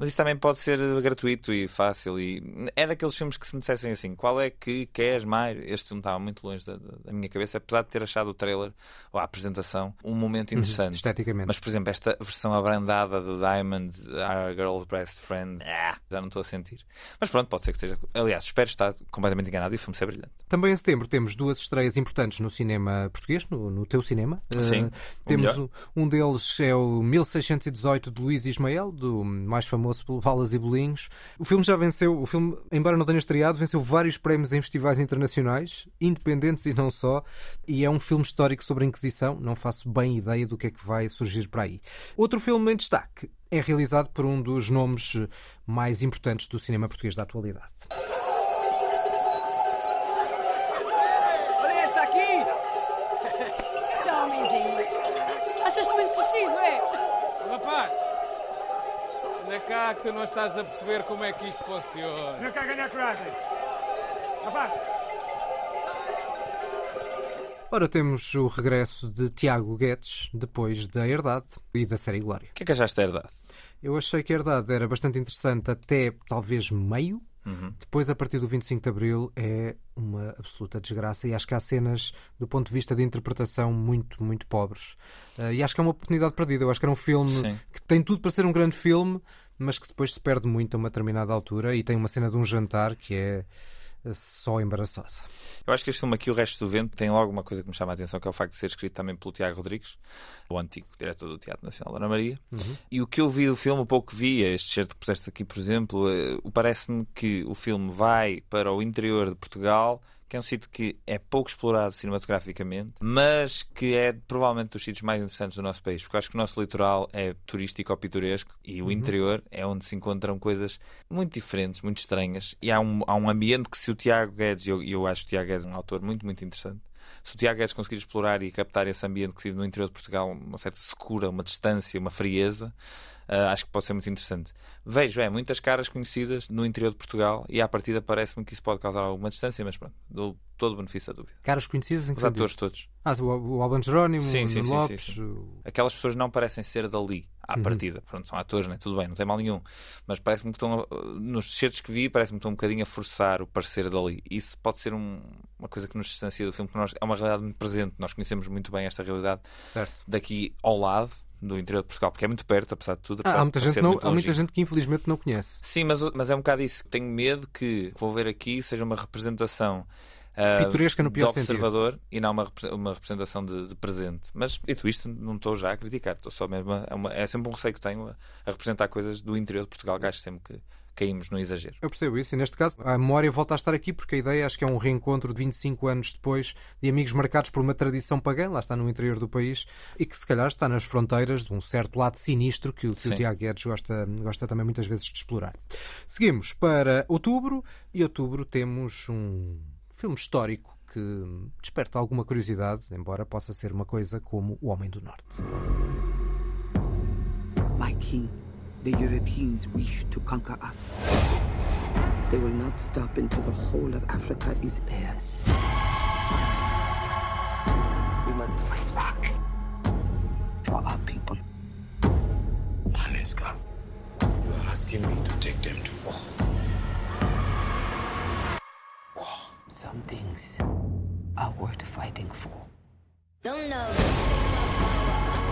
Mas isso também pode ser gratuito e fácil. E é daqueles filmes que se me dissessem assim: qual é que queres mais? Este filme estava muito longe da, da minha cabeça, apesar de ter achado o trailer ou a apresentação um momento interessante. Uhum, esteticamente. Mas, por exemplo, esta versão abrandada do Diamond, Our Girl's Best Friend, ah, já não estou a sentir. Mas pronto, pode ser que esteja. Aliás, espero estar completamente enganado e o filme ser brilhante. Também em setembro temos duas estreias importantes no cinema português, no, no teu cinema. Sim. Uh, temos um, um deles é o 1618 de Luís Ismael, do mais famoso pelo Balas e Bolinhos. O filme já venceu, o filme, embora não tenha estreado, venceu vários prémios em festivais internacionais, independentes e não só, e é um filme histórico sobre a Inquisição. Não faço bem ideia do que é que vai surgir para aí. Outro filme em destaque é realizado por um dos nomes mais importantes do cinema português da atualidade. Tu não estás a perceber como é que isto funciona. Não quer ganhar coragem. Rapaz! Ora, temos o regresso de Tiago Guedes depois da Herdade e da série Glória. O que é que achaste da Herdade? Eu achei que a Herdade era bastante interessante até talvez meio. Uhum. Depois, a partir do 25 de Abril, é uma absoluta desgraça e acho que há cenas, do ponto de vista de interpretação, muito, muito pobres. Uh, e acho que é uma oportunidade perdida. Eu acho que era um filme Sim. que tem tudo para ser um grande filme, mas que depois se perde muito a uma determinada altura e tem uma cena de um jantar que é só embaraçosa. Eu acho que este filme aqui, O Resto do Vento, tem logo uma coisa que me chama a atenção, que é o facto de ser escrito também pelo Tiago Rodrigues, o antigo diretor do Teatro Nacional da Ana Maria. Uhum. E o que eu vi do filme, o pouco que vi, este certo que puseste aqui, por exemplo, parece-me que o filme vai para o interior de Portugal que é um sítio que é pouco explorado cinematograficamente, mas que é provavelmente dos sítios mais interessantes do nosso país, porque acho que o nosso litoral é turístico ou pitoresco e o Uhum. interior é onde se encontram coisas muito diferentes, muito estranhas, e há um, há um ambiente que se o Tiago Guedes, e eu, eu acho o Tiago Guedes um autor muito, muito interessante, se o Tiago Guedes conseguir explorar e captar esse ambiente que se vive no interior de Portugal, uma certa secura, uma distância, uma frieza, uh, acho que pode ser muito interessante. Vejo, é, muitas caras conhecidas no interior de Portugal e à partida parece-me que isso pode causar alguma distância, mas pronto, dou todo o benefício da dúvida. Caras conhecidas em que Os atores todos. Ah, o, o Alban Jerónimo, Sim, o sim, Nuno sim, Lopes. sim, sim. o- Aquelas pessoas não parecem ser dali, à Uhum. partida. Pronto, são atores, né? tudo bem, não tem mal nenhum. Mas parece-me que estão, a- nos certos que vi, parece-me que estão um bocadinho a forçar o parecer dali. Isso pode ser um- uma coisa que nos distancia do filme, porque nós, é uma realidade muito presente. Nós conhecemos muito bem esta realidade Certo. daqui ao lado do interior de Portugal, porque é muito perto, apesar de tudo. Ah, apesar há de muita, gente, não, há muita gente que infelizmente não conhece. Sim, mas, mas é um bocado isso. Tenho medo que vou ver aqui seja uma representação ah, Pitoresca no pior de sentido. observador e não uma, uma representação de, de presente. Mas, dito isto, não estou já a criticar. Estou só mesmo a, é, uma- é sempre um receio que tenho a, a representar coisas do interior de Portugal, que acho sempre que caímos no exagero. Eu percebo isso, e neste caso a memória volta a estar aqui porque a ideia acho que é um reencontro de 25 anos depois de amigos marcados por uma tradição pagã, lá está no interior do país, e que se calhar está nas fronteiras de um certo lado sinistro que, o- que o. Tiago Guedes gosta, gosta também muitas vezes de explorar. Seguimos para outubro, e outubro temos um filme histórico que desperta alguma curiosidade, embora possa ser uma coisa como O Homem do Norte. My king, The Europeans wish to conquer us. They will not stop until the whole of Africa is theirs. We must fight back for our people. Maneska, you're asking me to take them to war. War. Some things are worth fighting for. Don't know.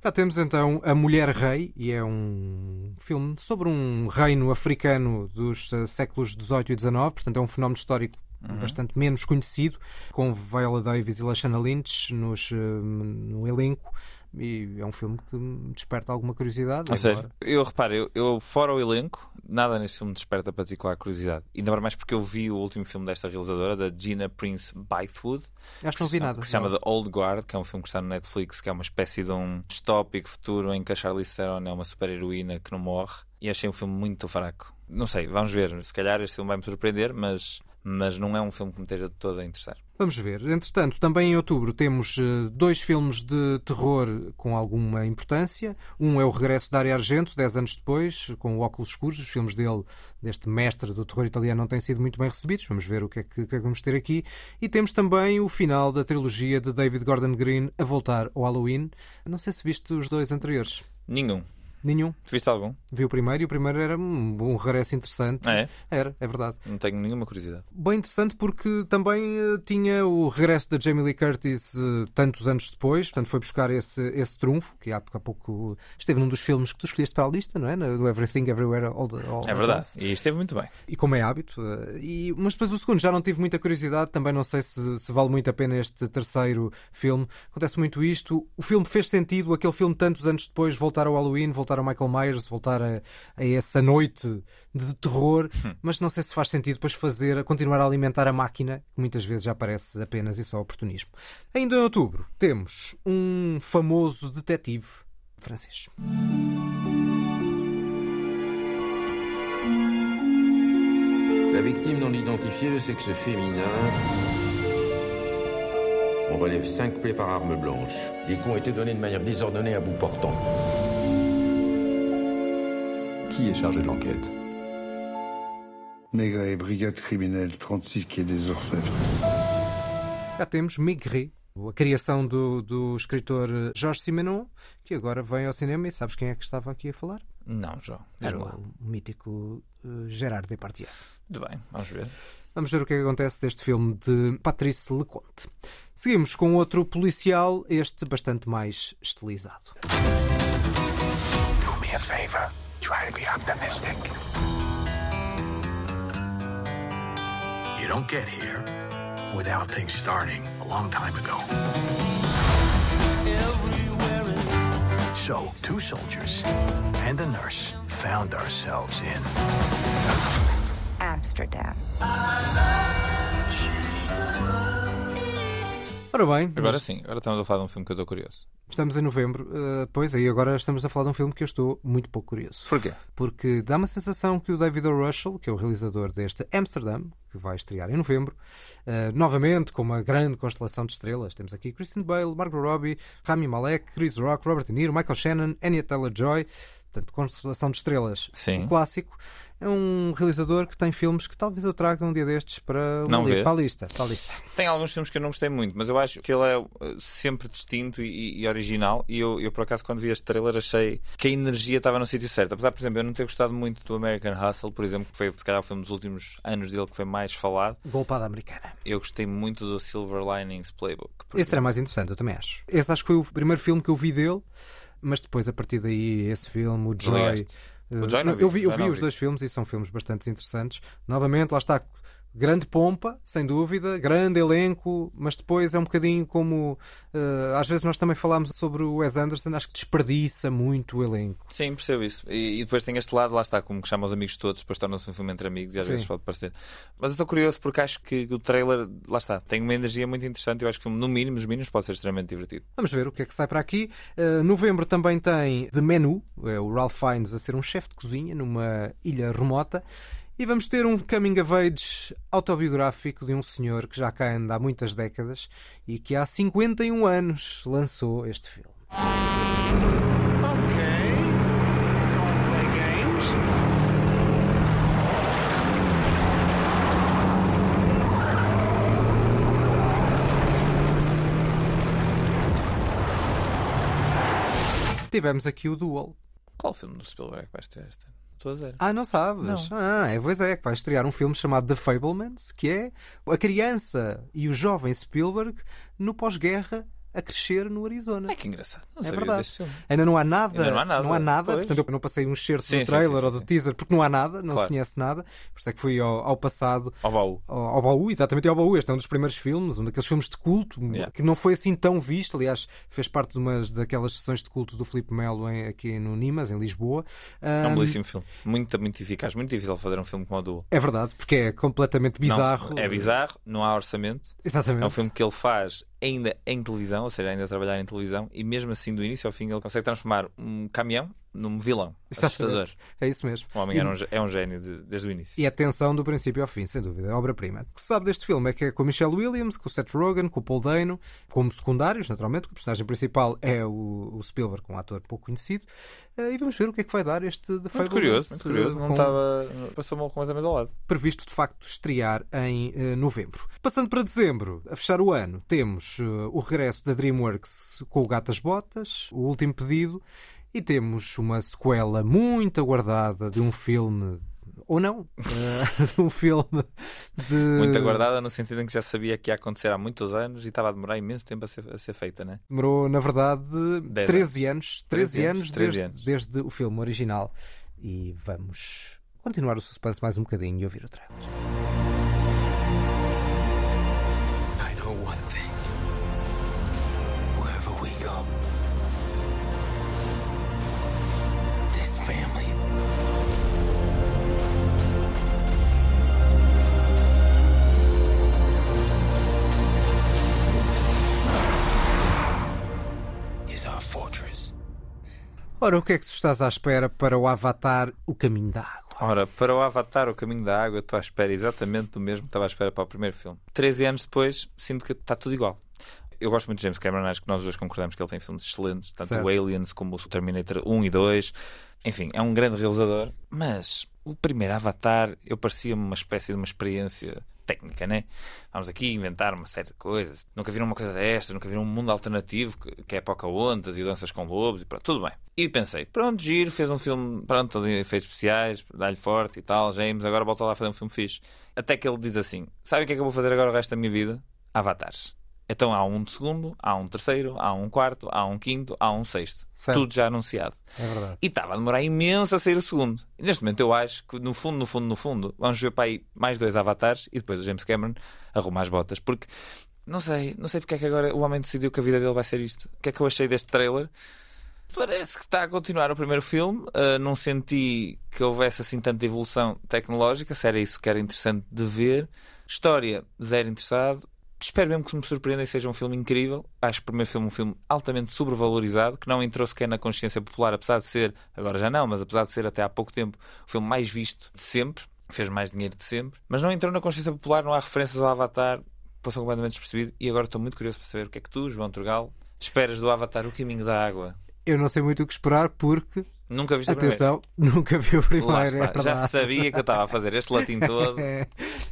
Cá temos então A Mulher Rei, e é um filme sobre um reino africano dos eh, séculos XVIII e XIX, portanto é um fenómeno histórico Uhum. bastante menos conhecido, com Viola Davis e Lashana Lynch nos, eh, no elenco, e é um filme que me desperta alguma curiosidade. A sério, embora- eu reparo, eu, eu, fora o elenco, nada neste filme desperta particular curiosidade. Ainda mais porque eu vi o último filme desta realizadora, da Gina Prince Bythewood. Acho que não se- vi nada. Que se chama. The Old Guard, que é um filme que está no Netflix, que é uma espécie de um distópico futuro em que a Charlize Theron é uma super-heroína que não morre. E achei um filme muito fraco. Não sei, vamos ver. Se calhar este filme vai me surpreender, mas, mas não é um filme que me esteja de todo a interessar. Vamos ver. Entretanto, também em outubro temos eh, dois filmes de terror com alguma importância. Um é o regresso da Área Argento, 10 anos depois, com o óculos escuros. Os filmes dele, deste mestre do terror italiano, não têm sido muito bem recebidos. Vamos ver o que é que é que vamos ter aqui. E temos também o final da trilogia de David Gordon Green a voltar ao Halloween. Não sei se viste os dois anteriores. Nenhum. Nenhum. Tu viste algum? Vi o primeiro e o primeiro era um bom regresso interessante. Ah, é? Era, é verdade. Não tenho nenhuma curiosidade. Bem interessante porque também eh, tinha o regresso da Jamie Lee Curtis eh, tantos anos depois, portanto foi buscar esse, esse trunfo, que há, há pouco esteve num dos filmes que tu escolheste para a lista, não é? Do Everything Everywhere All, the, all É verdade. E esteve muito bem. E como é hábito. eh, E, mas depois o segundo já não tive muita curiosidade, também não sei se, se vale muito a pena este terceiro filme. Acontece muito isto. O filme fez sentido, aquele filme tantos anos depois, voltar ao Halloween, voltar ao Michael Myers, voltar a, a essa noite de terror, mas não sei se faz sentido depois fazer, continuar a alimentar a máquina, que muitas vezes já parece apenas e só oportunismo. Ainda em outubro temos um famoso detetive francês. La victime non identifiée, le sexe féminin. On relève cinq plaies par arme blanche. Les coups ont été donnés de manière désordonnée à bout portant. Qui est chargé de l'enquête Maigret, brigade criminelle, 36 quai des Orfèvres. Cá temos Maigret, a criação do, do escritor Jorge Simenon, que agora vem ao cinema e sabes quem é que estava aqui a falar? Não, João. Era lá. o mítico eh, Gerard Depardieu. Muito bem, vamos ver. Vamos ver o que é que acontece deste filme de Patrice Leconte. Seguimos com outro policial, este bastante mais estilizado. Do me a favor. Try to be optimistic. You don't get here without things starting a long time ago. So, two soldiers and a nurse found ourselves in Amsterdam. Ora bem, Agora mas sim, agora estamos a falar de um filme que eu estou curioso. Estamos em novembro, eh, pois aí agora estamos a falar de um filme que eu estou muito pouco curioso. Porquê? Porque dá uma sensação que o David O. Russell, que é o realizador deste Amsterdam, que vai estrear em novembro, eh, novamente com uma grande constelação de estrelas. Temos aqui Kristen Bale, Margot Robbie, Rami Malek, Chris Rock, Robert De Niro, Michael Shannon, Anya Taylor-Joy. Portanto, constelação de estrelas, Sim. um clássico. É um realizador que tem filmes que talvez eu traga um dia destes para, Não li- para a lista. Para a lista. Tem alguns filmes que eu não gostei muito, mas eu acho que ele é uh, sempre distinto e, e original. E eu, eu, por acaso, quando vi este trailer, achei que a energia estava no sítio certo. Apesar, por exemplo, eu não ter gostado muito do American Hustle, por exemplo, que foi se calhar o filme dos últimos anos dele que foi mais falado. Golpada americana. Eu gostei muito do Silver Linings Playbook. Esse era mais interessante, eu também acho. Esse acho que foi o primeiro filme que eu vi dele, mas depois, a partir daí, esse filme, o Joy. Eh, O Joy não vi, eu vi, eu vi os dois filmes e são filmes bastante interessantes. Novamente, lá está. Grande pompa, sem dúvida, grande elenco, mas depois é um bocadinho como. eh, às vezes nós também falámos sobre o Wes Anderson, acho que desperdiça muito o elenco. Sim, percebo isso. E, e depois tem este lado, lá está, como que chama os amigos todos, depois torna-se um filme entre amigos e às Sim. vezes pode parecer. Mas eu estou curioso porque acho que o trailer, lá está, tem uma energia muito interessante. Eu acho que no mínimo, nos mínimos, pode ser extremamente divertido. Vamos ver o que é que sai para aqui. Uh, novembro também tem The Menu, é o Ralph Fiennes a ser um chefe de cozinha numa ilha remota. E vamos ter um coming of age autobiográfico de um senhor que já cá anda há muitas décadas e que há 51 anos lançou este filme. Tivemos aqui o Duel. Qual filme do Spielberg vai estrear este ano? Estou a zero. Ah, não sabes? Não. Ah, é, pois é, que vai estrear um filme chamado The Fablemans, que é a criança e o jovem Spielberg no pós-guerra a crescer no Arizona. Ai, que engraçado. Não é verdade. Ainda não há nada. Ainda não há nada, Não há nada. pois. Portanto, eu não passei um Sim, do sim, trailer sim, ou sim, do teaser porque não há nada, não Claro. se conhece nada. Por isso é que fui ao, ao passado. Ao baú. Ao, ao baú, exatamente ao baú. Este é um dos primeiros filmes, um daqueles filmes de culto Yeah. que não foi assim tão visto. Aliás, fez parte de umas daquelas sessões de culto do Filipe Melo em- aqui no Nimas, em Lisboa. É um belíssimo filme. Muito, muito eficaz. Muito difícil fazer um filme como o Duel. É verdade, porque é completamente bizarro. Não, é bizarro, não há orçamento. Exatamente. É um filme que ele faz ainda em televisão, ou seja, ainda a trabalhar em televisão, e mesmo assim, do início ao fim, ele consegue transformar um caminhão num vilão. Assustador. É isso mesmo. O homem E- um é um gênio de- desde o início. E a tensão do princípio ao fim, sem dúvida, é obra-prima. O que se sabe deste filme é que é com Michelle Williams, com o Seth Rogen, com o Paul Dano, como secundários, naturalmente, porque o personagem principal é o, o Spielberg, um ator pouco conhecido. Eh, E vamos ver o que é que vai dar este The Muito Fablemans, curioso, muito curioso. eh, Não com- estava. Passou-me completamente ao lado. previsto de facto estrear em eh, novembro. Passando para dezembro, a fechar o ano, temos eh, o regresso da DreamWorks com o Gatas Botas, o último pedido, e temos uma sequela muito aguardada de um filme. Ou não, eh, de um filme de. Muito aguardada, no sentido em que já sabia que ia acontecer há muitos anos e estava a demorar imenso tempo a ser, a ser feita, né? Demorou, na verdade, Dez 13 anos. 13 13 anos, anos, 13 desde, anos. desde o filme original. E vamos continuar o suspense mais um bocadinho e ouvir o trailer. Ora, o que é que tu estás à espera para o Avatar O Caminho da Água? Ora, para o Avatar, o caminho da água, eu estou à espera exatamente do mesmo que estava à espera para o primeiro filme. 13 anos depois, sinto que está tudo igual. Eu gosto muito de James Cameron, acho que nós dois concordamos que ele tem filmes excelentes, tanto Certo. o Aliens como o Terminator 1 e 2. Enfim, é um grande realizador, mas o primeiro Avatar eu parecia-me uma espécie de uma experiência técnica, né? Vamos aqui inventar uma série de coisas. Nunca viram uma coisa destas, nunca viram um mundo alternativo que, que é Pocahontas e danças com lobos e pronto, tudo bem. E pensei, pronto, giro, fez um filme, pronto, todo em efeitos especiais, dá-lhe forte e tal, James, agora volta lá a fazer um filme fixe. Até que ele diz assim: sabe o que é que eu vou fazer agora o resto da minha vida? Avatares. Então há um de segundo, há um terceiro, há um quarto, há um quinto, há um sexto. Certo. Tudo já anunciado. É verdade. E estava a demorar imenso a sair o segundo. E neste momento eu acho que, no fundo, no fundo, no fundo, vamos ver para aí mais dois avatares e depois o James Cameron arruma as botas. Porque, não sei, não sei porque é que agora o homem decidiu que a vida dele vai ser isto. O que é que eu achei deste trailer? Parece que está a continuar o primeiro filme. Ah, não senti que houvesse assim tanta evolução tecnológica. Se era isso que era interessante de ver. História, zero interessado. Espero mesmo que me surpreenda e seja um filme incrível. Acho que o primeiro filme é um filme altamente sobrevalorizado, que não entrou sequer na consciência popular, apesar de ser, agora já não, mas apesar de ser até há pouco tempo o filme mais visto de sempre, fez mais dinheiro de sempre, mas não entrou na consciência popular, não há referências ao Avatar, passou completamente despercebido. E agora estou muito curioso para saber o que é que tu, João Turgal, esperas do Avatar O Caminho da Água. Eu não sei muito o que esperar porque. Nunca viste o Atenção, nunca vi o primeiro. É. Já sabia que eu estava a fazer este latim todo. É,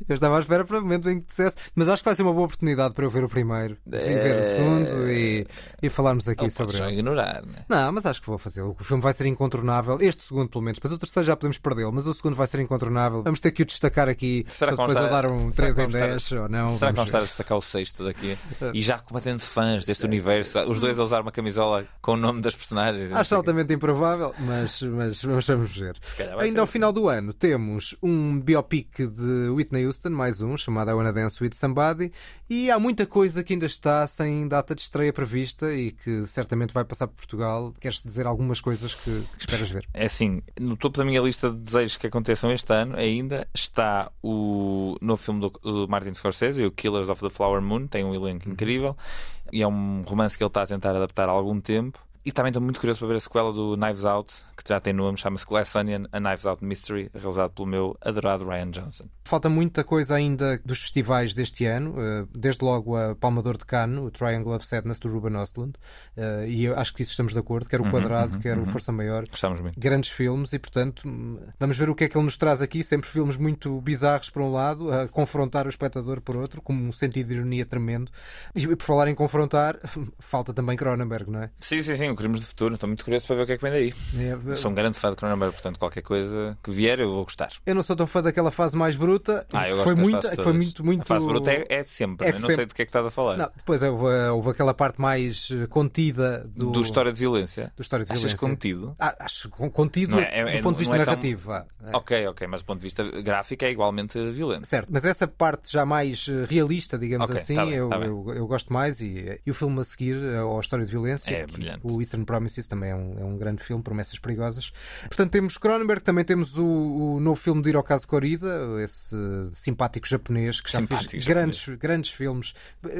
eu estava à espera para o momento em que dissesse, mas acho que vai ser uma boa oportunidade para eu ver o primeiro, e ver o segundo e, e falarmos aqui sobre ele. ignorar, né? Não, mas acho que vou fazê-lo. O filme vai ser incontornável. Este segundo, pelo menos. Depois o terceiro já podemos perdê-lo, mas o segundo vai ser incontornável. Vamos ter que o destacar aqui Será para depois estar- dar um será 3 que em vamos estar- 10 ou não. Será que Vamos estar a destacar o sexto daqui? E já completamente fãs deste universo, os dois a usar uma camisola com o nome das personagens. Acho altamente improvável, mas, mas, mas vamos ver. Ainda ao assim. final do ano temos um biopic de Whitney Houston, mais um, chamado I Wanna Dance With Somebody, e há muita coisa que ainda está sem data de estreia prevista e que certamente vai passar por Portugal. Queres dizer algumas coisas que, que esperas ver? É assim, no topo da minha lista de desejos que aconteçam este ano ainda está o novo filme do, do Martin Scorsese, o Killers of the Flower Moon, tem um elenco incrível e é um romance que ele está a tentar adaptar há algum tempo. E também estou muito curioso para ver a sequela do Knives Out, que já tem nome, chama-se Glass Onion, A Knives Out Mystery, realizado pelo meu adorado Ryan Johnson. Falta muita coisa ainda dos festivais deste ano, eh, desde logo a Palma de de Cannes, o Triangle of Sadness do Ruben Östlund, eh, e eu acho que isso estamos de acordo, quer o Uhum, Quadrado, uhum, quer o uhum. Força Maior. Gostamos muito. Grandes filmes e, portanto, vamos ver o que é que ele nos traz aqui. Sempre filmes muito bizarros por um lado, a confrontar o espectador por outro, com um sentido de ironia tremendo. E por falar em confrontar, falta também Cronenberg, não é? Sim, sim, sim. O Crimes do Futuro. Estou muito curioso para ver o que é que vem daí. É, Sou um grande fã de Cronenberg, portanto, qualquer coisa que vier eu vou gostar. Eu não sou tão fã daquela fase mais bruta. Ah, que gosto foi muito, que foi muito, muito. A fase bruta é, é sempre, É né? que não sei sempre- do que é que estás a falar. Não, depois houve, houve aquela parte mais eh, contida do, Do História de Violência. do história de Achas violência. contido? Ah, acho con- contido Não é- é- do ponto de vista é tão- narrativo. É. Ok, ok, mas do ponto de vista gráfico é igualmente violento. Certo, mas essa parte já mais eh, realista, digamos Ok, assim, tá bem, eu, tá eu, eu gosto mais. E, e o filme a seguir, eh, ou a história de violência, É brilhante. o Eastern Promises também é um, é um grande filme, Promessas Perigosas. Portanto, temos Cronenberg, também temos o, o novo filme de Hirokazu Korida, esse simpático japonês que já Simpático fez japonês. grandes, grandes filmes.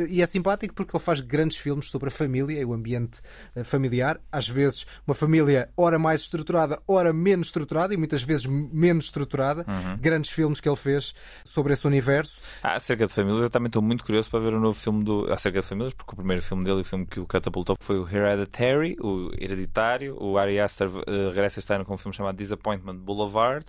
E é simpático porque ele faz grandes filmes sobre a família e o ambiente eh, familiar. Às vezes, uma família ora mais estruturada, ora menos estruturada e muitas vezes menos estruturada. Uhum. Grandes filmes que ele fez sobre esse universo. Ah, acerca de famílias, eu também estou muito curioso para ver o novo filme do acerca de famílias, porque o primeiro filme dele o filme que o catapultou foi o Hereditary, o Hereditário. O Ari Aster eh, regressa este ano com um filme chamado Disappointment Boulevard.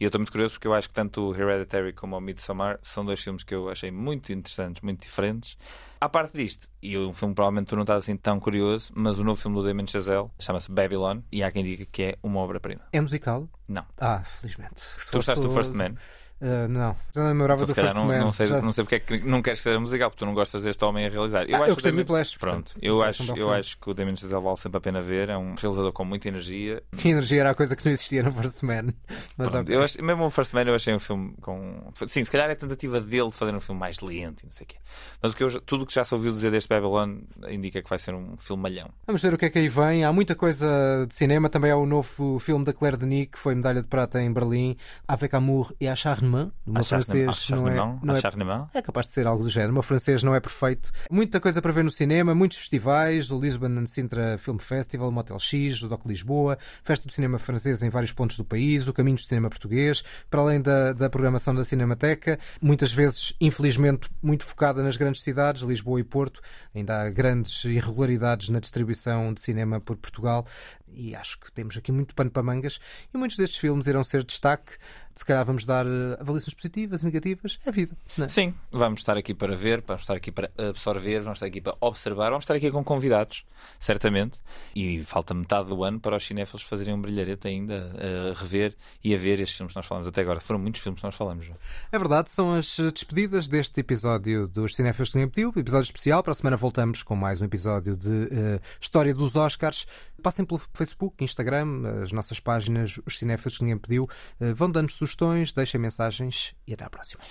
E eu estou muito curioso porque eu acho que tanto o Hereditary como o Midsommar são dois filmes que eu achei muito interessantes, muito diferentes. À parte disto, e um filme provavelmente tu não estás assim tão curioso, mas o novo filme do Damien Chazelle chama-se Babylon e há quem diga que é uma obra-prima. É musical? Não. Ah, felizmente. Se Tu gostaste do First Man? Uh, não, já não lembrava Então, do First não, Man. não sei, Já- não sei porque é que não queres que seja musical, porque tu não gostas deste homem a realizar. Ah, eu acho gostei que o do Damien- Whiplash, Pronto, eu é acho, eu acho que o Damien Chazelle vale sempre a pena ver. É um realizador com muita energia. Que energia era a coisa que não existia no First Man. Mas Pronto, ok. eu acho- mesmo o First Man eu achei um filme com. Sim, se calhar é a tentativa dele de fazer um filme mais lento e não sei o quê. Mas o que eu tudo o que já se ouviu dizer deste Babylon indica que vai ser um filme malhão. Vamos ver o que é que aí vem. Há muita coisa de cinema. Também há o novo filme da Claire Denis, que foi medalha de prata em Berlim, Avec Amour et Acharnement. O meu Acharnement, francês não é, não é, é capaz de ser algo do género. Meu francês não é perfeito. Muita coisa para ver no cinema, muitos festivais, o Lisbon and Sintra Film Festival, o Motel X, o Doc Lisboa, Festa do Cinema Francês em vários pontos do país, o Caminho do Cinema Português, para além da, da programação da Cinemateca, muitas vezes, infelizmente, muito focada nas grandes cidades, Lisboa e Porto. Ainda há grandes irregularidades na distribuição de cinema por Portugal e acho que temos aqui muito pano para mangas e muitos destes filmes irão ser destaque. Se calhar vamos dar eh, avaliações positivas e negativas. É vida. Não é? Sim, vamos estar aqui para ver, vamos estar aqui para absorver, vamos estar aqui para observar, vamos estar aqui com convidados, certamente. E falta metade do ano para os cinéfilos fazerem um brilharete ainda a rever e a ver estes filmes que nós falamos até agora. Foram muitos filmes que nós falamos. João. É verdade, são as despedidas deste episódio dos Cinéfilos que pediu, episódio especial. Para a semana voltamos com mais um episódio de eh, História dos Oscars. Passem pelo Facebook, Instagram, as nossas páginas, os Cinéfilos que ninguém pediu. Eh, vão dando sugestões, deixem mensagens e até à próxima.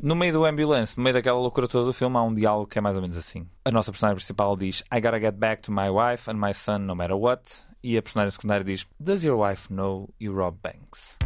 No meio do ambulance, no meio daquela loucura toda do filme, há um diálogo que é mais ou menos assim. A nossa personagem principal diz I gotta get back to my wife and my son no matter what. E a personagem secundária diz Does your wife know you rob banks?